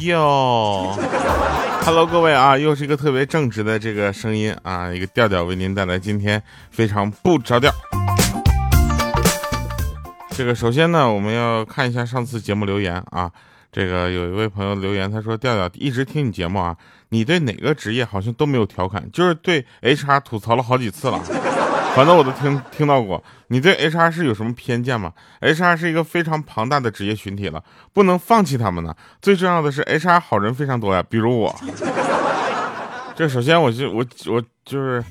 哟，Hello，各位啊，又是一个特别正直的这个声音啊，一个调调为您带来今天非常不着调。这个首先呢，我们要看一下上次节目留言啊。这个有一位朋友留言，他说：“调调一直听你节目啊，你对哪个职业好像都没有调侃，就是对 HR 吐槽了好几次了。反正我都听听到过。你对 HR 是有什么偏见吗？HR 是一个非常庞大的职业群体了，不能放弃他们呢。最重要的是，HR 好人非常多呀，比如我。这首先我就我我就是，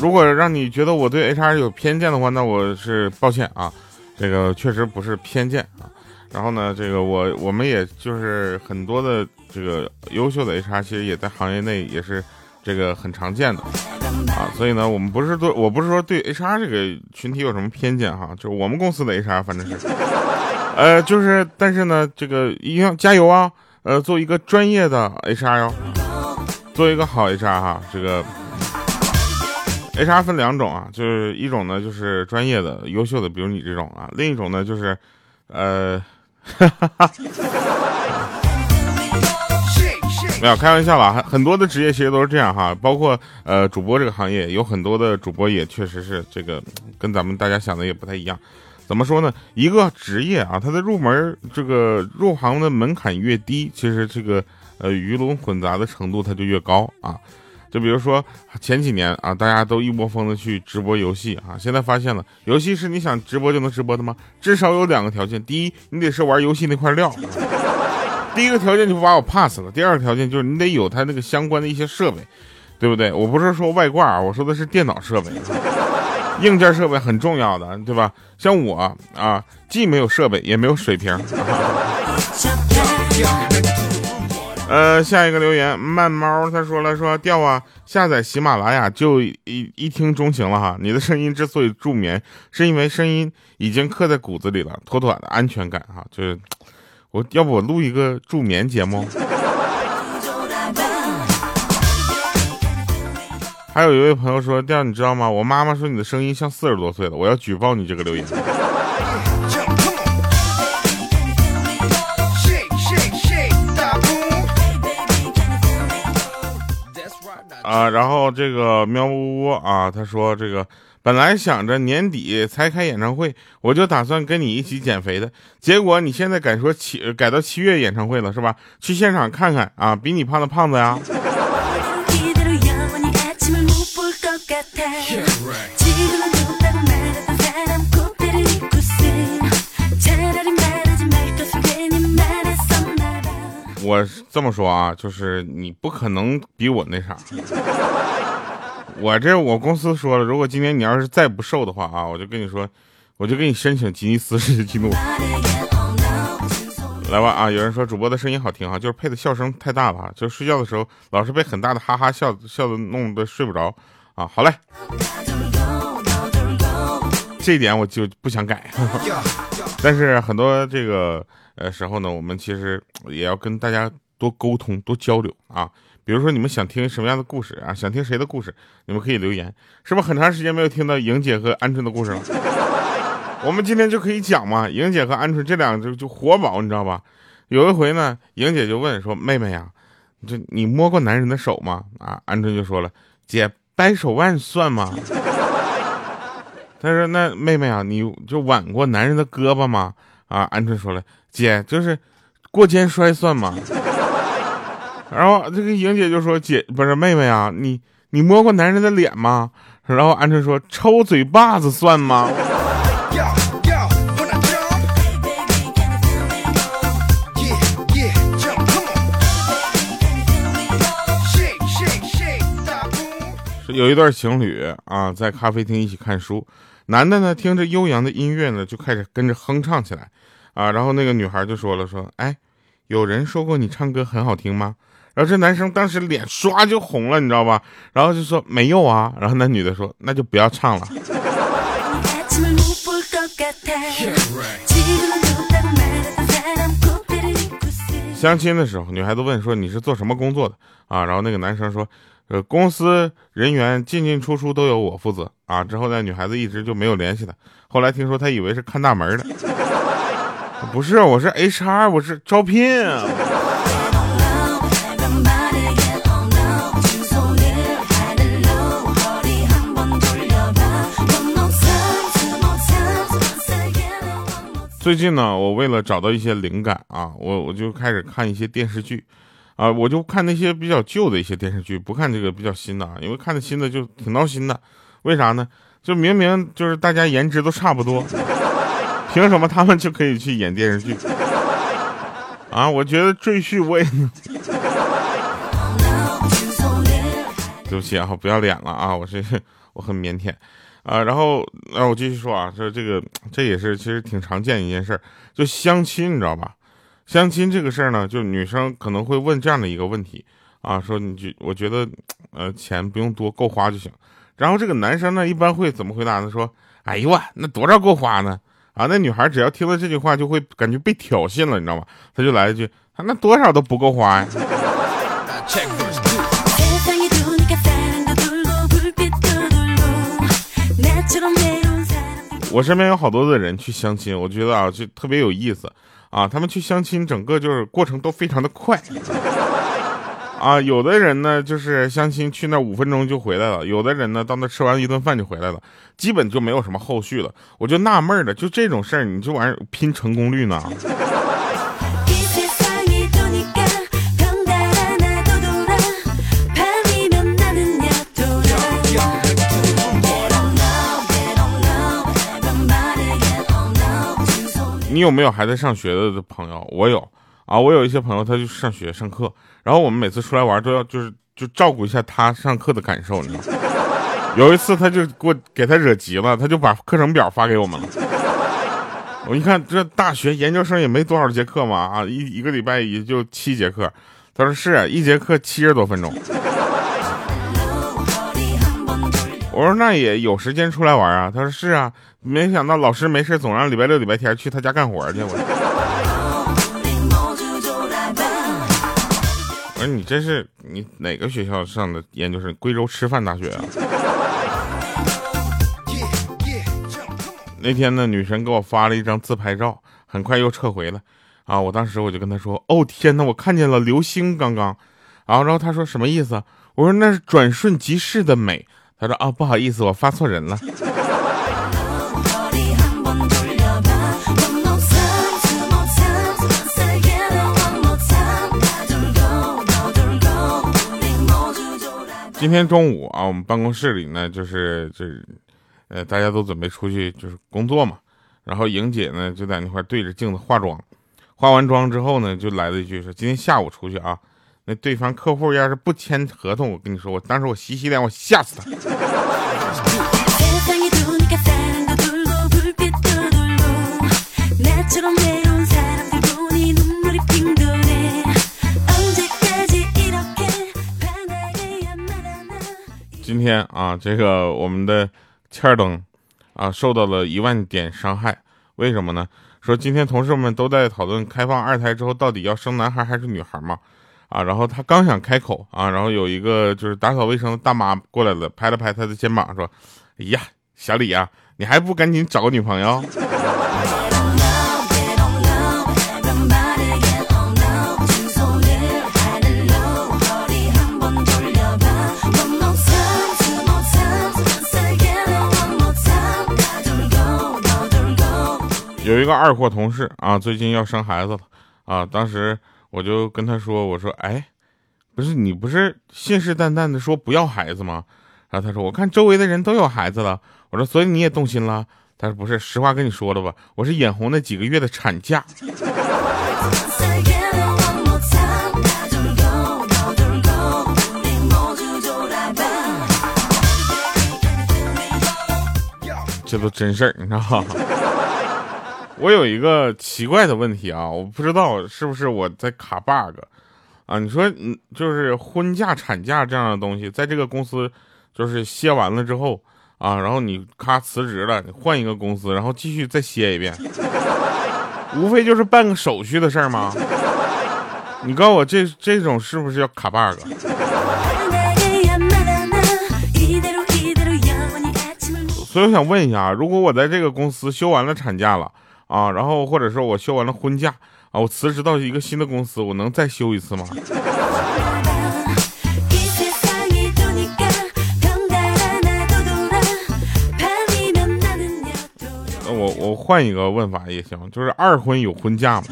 如果让你觉得我对 HR 有偏见的话，那我是抱歉啊，这个确实不是偏见啊。”然后呢，这个我我们也就是很多的这个优秀的 HR，其实也在行业内也是这个很常见的啊。所以呢，我们不是对我不是说对 HR 这个群体有什么偏见哈，就是我们公司的 HR 反正是，呃，就是但是呢，这个一定要加油啊，呃，做一个专业的 HR 哟，做一个好 HR 哈。这个 HR 分两种啊，就是一种呢就是专业的优秀的，比如你这种啊，另一种呢就是呃。哈哈哈，没有开玩笑了，很多的职业其实都是这样哈，包括呃主播这个行业，有很多的主播也确实是这个跟咱们大家想的也不太一样。怎么说呢？一个职业啊，它的入门这个入行的门槛越低，其实这个呃鱼龙混杂的程度它就越高啊。就比如说前几年啊，大家都一窝蜂的去直播游戏啊，现在发现了，游戏是你想直播就能直播的吗？至少有两个条件，第一，你得是玩游戏那块料。第一个条件就把我 pass 了，第二个条件就是你得有它那个相关的一些设备，对不对？我不是说外挂啊，我说的是电脑设备，硬件设备很重要的，对吧？像我啊，既没有设备，也没有水平。呃，下一个留言，慢猫他说了说调啊，下载喜马拉雅就一一听钟情了哈。你的声音之所以助眠，是因为声音已经刻在骨子里了，妥妥的安全感哈。就是我要不我录一个助眠节目。还有一位朋友说调，你知道吗？我妈妈说你的声音像四十多岁的，我要举报你这个留言。啊，然后这个喵呜呜啊，他说这个本来想着年底才开演唱会，我就打算跟你一起减肥的，结果你现在改说七改到七月演唱会了是吧？去现场看看啊，比你胖的胖子呀。我这么说啊，就是你不可能比我那啥。我这我公司说了，如果今天你要是再不瘦的话啊，我就跟你说，我就给你申请吉尼斯世界纪录。来吧啊！有人说主播的声音好听哈，就是配的笑声太大了，就睡觉的时候老是被很大的哈哈笑笑的弄得睡不着啊。好嘞，这一点我就不想改。但是很多这个。呃，时候呢，我们其实也要跟大家多沟通、多交流啊。比如说，你们想听什么样的故事啊？想听谁的故事？你们可以留言。是不是很长时间没有听到莹姐和鹌鹑的故事了？我们今天就可以讲嘛。莹姐和鹌鹑这两个就就活宝，你知道吧？有一回呢，莹姐就问说：“妹妹呀，这你摸过男人的手吗？”啊，鹌鹑就说了：“姐，掰手腕算吗？”他说：“那妹妹啊，你就挽过男人的胳膊吗？”啊，鹌鹑说了。姐就是过肩摔算吗？然后这个莹姐就说：“姐不是妹妹啊，你你摸过男人的脸吗？”然后鹌鹑说：“抽嘴巴子算吗？”有一对情侣啊，在咖啡厅一起看书，男的呢听着悠扬的音乐呢，就开始跟着哼唱起来。啊，然后那个女孩就说了，说，哎，有人说过你唱歌很好听吗？然后这男生当时脸唰就红了，你知道吧？然后就说没有啊。然后那女的说，那就不要唱了。相亲的时候，女孩子问说你是做什么工作的啊？然后那个男生说，呃，公司人员进进出出都由我负责啊。之后那女孩子一直就没有联系他，后来听说他以为是看大门的。不是，我是 HR，我是招聘啊。最近呢，我为了找到一些灵感啊，我我就开始看一些电视剧，啊，我就看那些比较旧的一些电视剧，不看这个比较新的啊，因为看的新的就挺闹心的。为啥呢？就明明就是大家颜值都差不多，凭什么他们就可以去演电视剧？啊，我觉得赘婿我也。对不起啊，不要脸了啊，我是 我很腼腆。啊，然后，那我继续说啊，说这个，这也是其实挺常见一件事，就相亲，你知道吧？相亲这个事儿呢，就女生可能会问这样的一个问题啊，说你觉，我觉得，呃，钱不用多，够花就行。然后这个男生呢，一般会怎么回答呢？说，哎呦哇，那多少够花呢？啊，那女孩只要听到这句话，就会感觉被挑衅了，你知道吗？他就来一句，那多少都不够花呀。我身边有好多的人去相亲，我觉得啊，就特别有意思啊。他们去相亲，整个就是过程都非常的快啊。有的人呢，就是相亲去那五分钟就回来了；有的人呢，到那吃完一顿饭就回来了，基本就没有什么后续了。我就纳闷了，就这种事儿，你这玩意儿拼成功率呢？你有没有还在上学的朋友？我有啊，我有一些朋友，他就上学上课，然后我们每次出来玩都要就是就照顾一下他上课的感受，你知道？有一次他就给我给他惹急了，他就把课程表发给我们了。我一看这大学研究生也没多少节课嘛，啊，一一个礼拜也就七节课。他说是一节课七十多分钟。我说那也有时间出来玩啊？他说是啊，没想到老师没事总让礼拜六、礼拜天去他家干活去。我说你这是你哪个学校上的研究生？贵州师范大学啊？那天呢，女神给我发了一张自拍照，很快又撤回了。啊，我当时我就跟她说：“哦天哪，我看见了流星刚刚。”然后然后她说什么意思？我说那是转瞬即逝的美。他说：“啊，不好意思，我发错人了。”今天中午啊，我们办公室里呢，就是这，呃，大家都准备出去就是工作嘛。然后莹姐呢就在那块对着镜子化妆，化完妆之后呢，就来了一句说：“今天下午出去啊。”那对方客户要是不签合同，我跟你说，我当时我洗洗脸，我吓死他。今天啊，这个我们的欠儿灯啊，受到了一万点伤害。为什么呢？说今天同事们都在讨论开放二胎之后到底要生男孩还是女孩嘛。啊，然后他刚想开口啊，然后有一个就是打扫卫生的大妈过来了，拍了拍他的肩膀，说：“哎呀，小李呀，你还不赶紧找个女朋友？” 有一个二货同事啊，最近要生孩子了啊，当时。我就跟他说：“我说，哎，不是你不是信誓旦旦的说不要孩子吗？”然后他说：“我看周围的人都有孩子了。”我说：“所以你也动心了？”他说：“不是，实话跟你说了吧，我是眼红那几个月的产假。”这都真事儿，你知道吗？我有一个奇怪的问题啊，我不知道是不是我在卡 bug 啊？你说，嗯，就是婚假、产假这样的东西，在这个公司就是歇完了之后啊，然后你咔辞职了，你换一个公司，然后继续再歇一遍，无非就是办个手续的事儿吗？你告诉我，这这种是不是要卡 bug？所以我想问一下，如果我在这个公司休完了产假了？啊，然后或者说我休完了婚假啊，我辞职到一个新的公司，我能再休一次吗？那我我我换一个问法也行，就是二婚有婚假吗？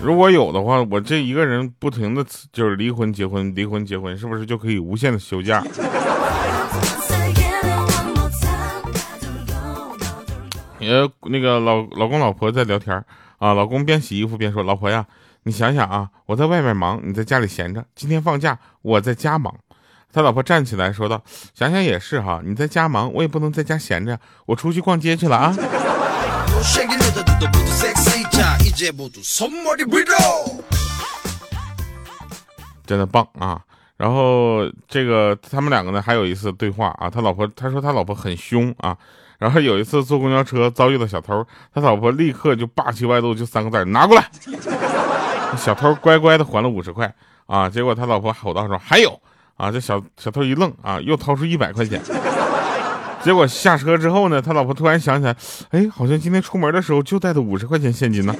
如果有的话，我这一个人不停的就是离婚结婚离婚结婚，是不是就可以无限的休假？呃，那个老老公老婆在聊天啊，老公边洗衣服边说：“老婆呀，你想想啊，我在外面忙，你在家里闲着，今天放假，我在家忙。”他老婆站起来说道：“想想也是哈，你在家忙，我也不能在家闲着，我出去逛街去了啊。”真的棒啊！然后这个他们两个呢，还有一次对话啊，他老婆他说他老婆很凶啊。然后有一次坐公交车遭遇了小偷，他老婆立刻就霸气外露，就三个字拿过来。小偷乖乖的还了五十块啊，结果他老婆吼道说还有啊，这小小偷一愣啊，又掏出一百块钱。结果下车之后呢，他老婆突然想起来，哎，好像今天出门的时候就带的五十块钱现金呢。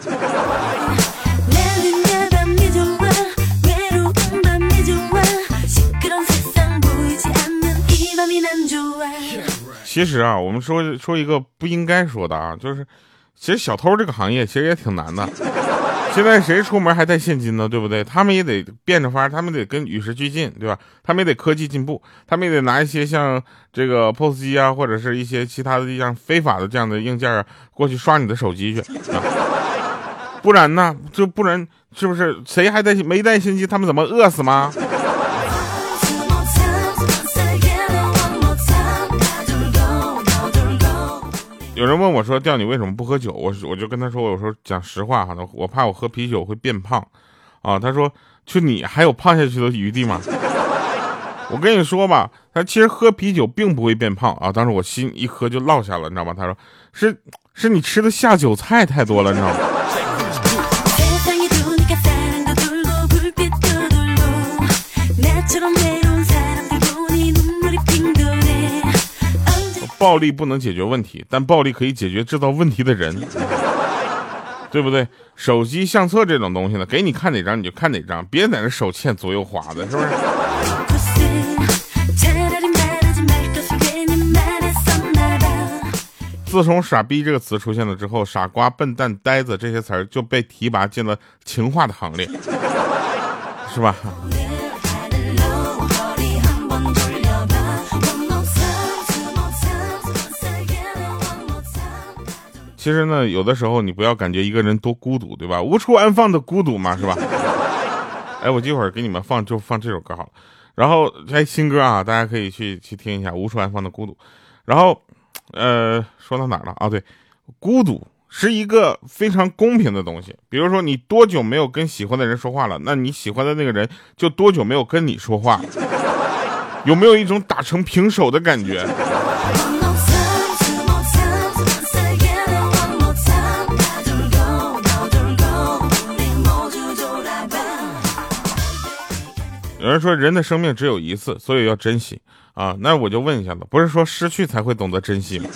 其实啊，我们说说一个不应该说的啊，就是其实小偷这个行业其实也挺难的。现在谁出门还带现金呢？对不对？他们也得变着法，他们得跟与时俱进，对吧？他们也得科技进步，他们也得拿一些像这个 POS 机啊，或者是一些其他的像非法的这样的硬件啊，过去刷你的手机去。啊不然呢？就不然是不是？谁还带没带现金？他们怎么饿死吗？有人问我说：“调你为什么不喝酒？”我我就跟他说：“我说讲实话哈，我怕我喝啤酒会变胖，啊。”他说：“就你还有胖下去的余地吗？” 我跟你说吧，他其实喝啤酒并不会变胖啊。当时我心一喝就落下了，你知道吗？他说：“是是你吃的下酒菜太多了，你知道吗？”暴力不能解决问题，但暴力可以解决制造问题的人，对不对？手机相册这种东西呢，给你看哪张你就看哪张，别在那手欠左右滑的，是不是？自从“傻逼”这个词出现了之后，“傻瓜”“笨蛋”“呆子”这些词儿就被提拔进了情话的行列，是吧？其实呢，有的时候你不要感觉一个人多孤独，对吧？无处安放的孤独嘛，是吧？哎，我这会儿给你们放就放这首歌好了。然后哎，新歌啊，大家可以去去听一下《无处安放的孤独》。然后，呃，说到哪了啊？对，孤独是一个非常公平的东西。比如说，你多久没有跟喜欢的人说话了？那你喜欢的那个人就多久没有跟你说话？有没有一种打成平手的感觉？有人说人的生命只有一次，所以要珍惜啊。那我就问一下子，不是说失去才会懂得珍惜吗？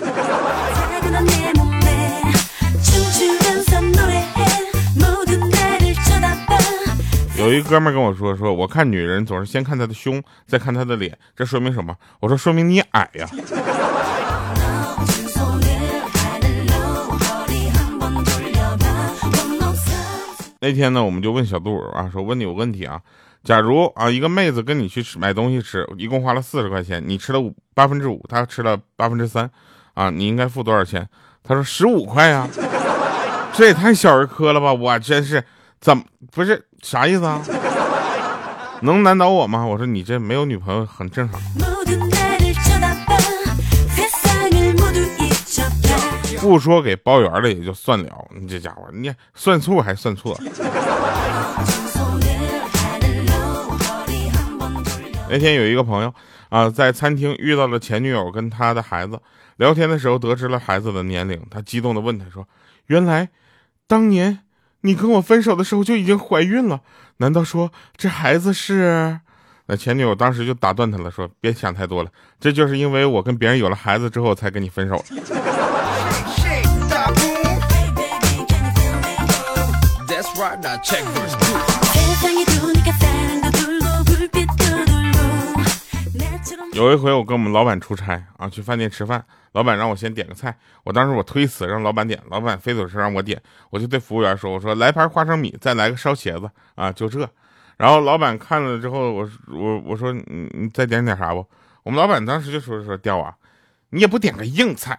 有一哥们跟我说，说我看女人总是先看她的胸，再看她的脸，这说明什么？我说说明你矮呀。那天呢，我们就问小杜啊，说问你有问题啊。假如啊，一个妹子跟你去吃买东西吃，一共花了四十块钱，你吃了五八分之五，她吃了八分之三，啊，你应该付多少钱？他说十五块呀，这也太小儿科了吧！我真是怎么不是啥意思啊？能难倒我吗？我说你这没有女朋友很正常。不说给包圆了也就算了，你这家伙你算错还算错。那天有一个朋友啊，在餐厅遇到了前女友跟他的孩子聊天的时候，得知了孩子的年龄，他激动的问他说：“原来当年你跟我分手的时候就已经怀孕了？难道说这孩子是？”那前女友当时就打断他了，说：“别想太多了，这就是因为我跟别人有了孩子之后才跟你分手。”有一回我跟我们老板出差啊，去饭店吃饭，老板让我先点个菜，我当时我推辞让老板点，老板非走是让我点，我就对服务员说，我说来盘花生米，再来个烧茄子啊，就这。然后老板看了之后，我我我说你你再点点啥不？我们老板当时就说说掉啊，你也不点个硬菜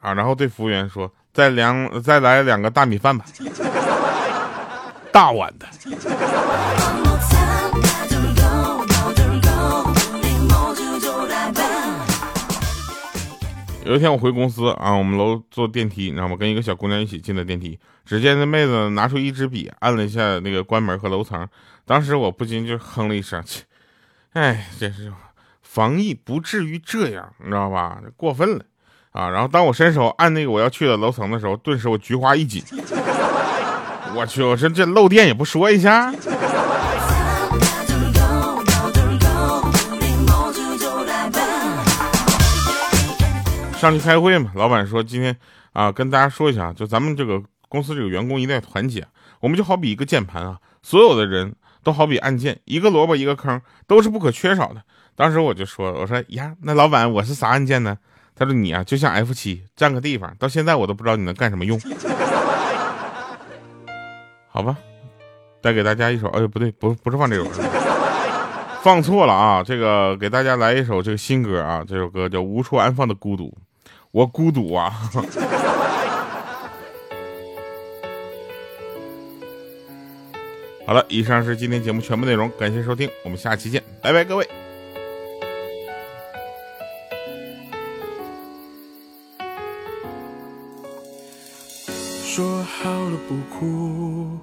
啊？然后对服务员说再两再来两个大米饭吧，大碗的。有一天我回公司啊，我们楼坐电梯，你知道吗？跟一个小姑娘一起进的电梯。只见那妹子拿出一支笔，按了一下那个关门和楼层。当时我不禁就哼了一声，切，哎，真是防疫不至于这样，你知道吧？过分了啊！然后当我伸手按那个我要去的楼层的时候，顿时我菊花一紧。我去，我说这漏电也不说一下。上去开会嘛，老板说今天啊，跟大家说一下，就咱们这个公司这个员工一定要团结。我们就好比一个键盘啊，所有的人都好比按键，一个萝卜一个坑，都是不可缺少的。当时我就说，我说呀，那老板我是啥按键呢？他说你啊，就像 F 七，占个地方，到现在我都不知道你能干什么用。好吧，带给大家一首，哎，不对，不不是放这首歌。放错了啊，这个给大家来一首这个新歌啊，这首歌叫《无处安放的孤独》。我孤独啊！好了，以上是今天节目全部内容，感谢收听，我们下期见，拜拜，各位。说好了不哭，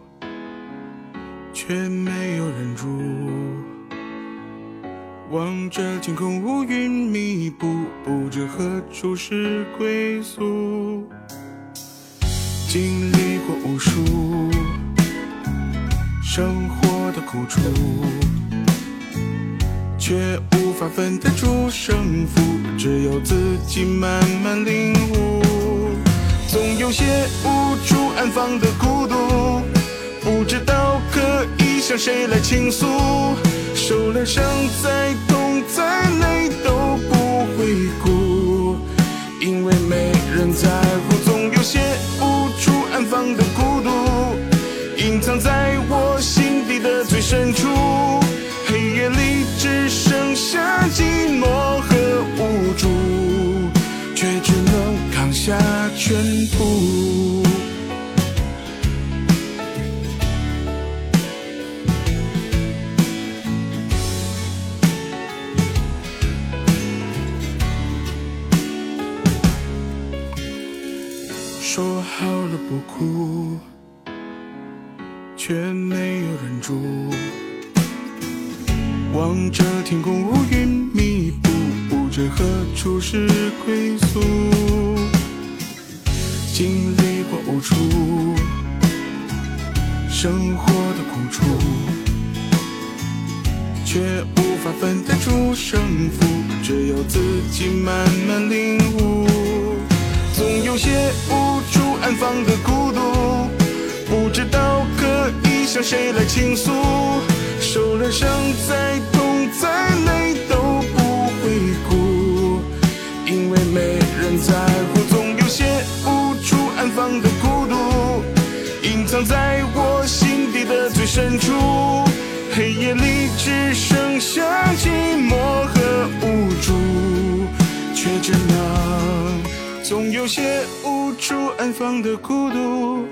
却没有忍住。望着天空乌云密布，不知何处是归宿。经历过无数生活的苦楚，却无法分得出胜负，只有自己慢慢领悟。总有些无处安放的孤独，不知道可向谁来倾诉。受了伤，再痛再累都不会哭，因为没人在乎。总有些无处安放的孤独，隐藏在我心底的最深处。黑夜里只剩下寂寞和无助，却只能扛下全部。说好了不哭，却没有忍住。望着天空乌云密布，不知何处是归宿。经历过无数生活的苦楚，却无法分得出胜负，只有自己慢慢领悟。总有些无处安放的孤独，不知道可以向谁来倾诉。受了伤，再痛再累都不会哭，因为没人在乎。总有些无处安放的孤独，隐藏在我心底的最深处。黑夜里只剩下寂寞和无助，却只能。总有些无处安放的孤独，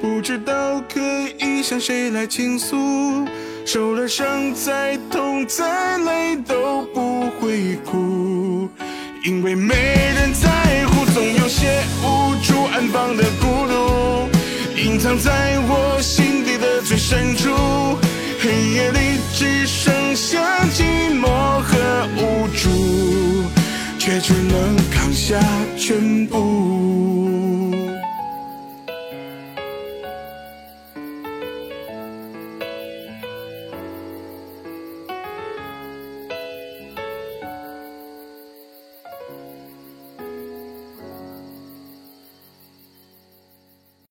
不知道可以向谁来倾诉。受了伤，再痛再累都不会哭，因为没人在乎。总有些无处安放的孤独，隐藏在我心底的最深处。黑夜里只剩下寂寞和无助。却只能扛下全部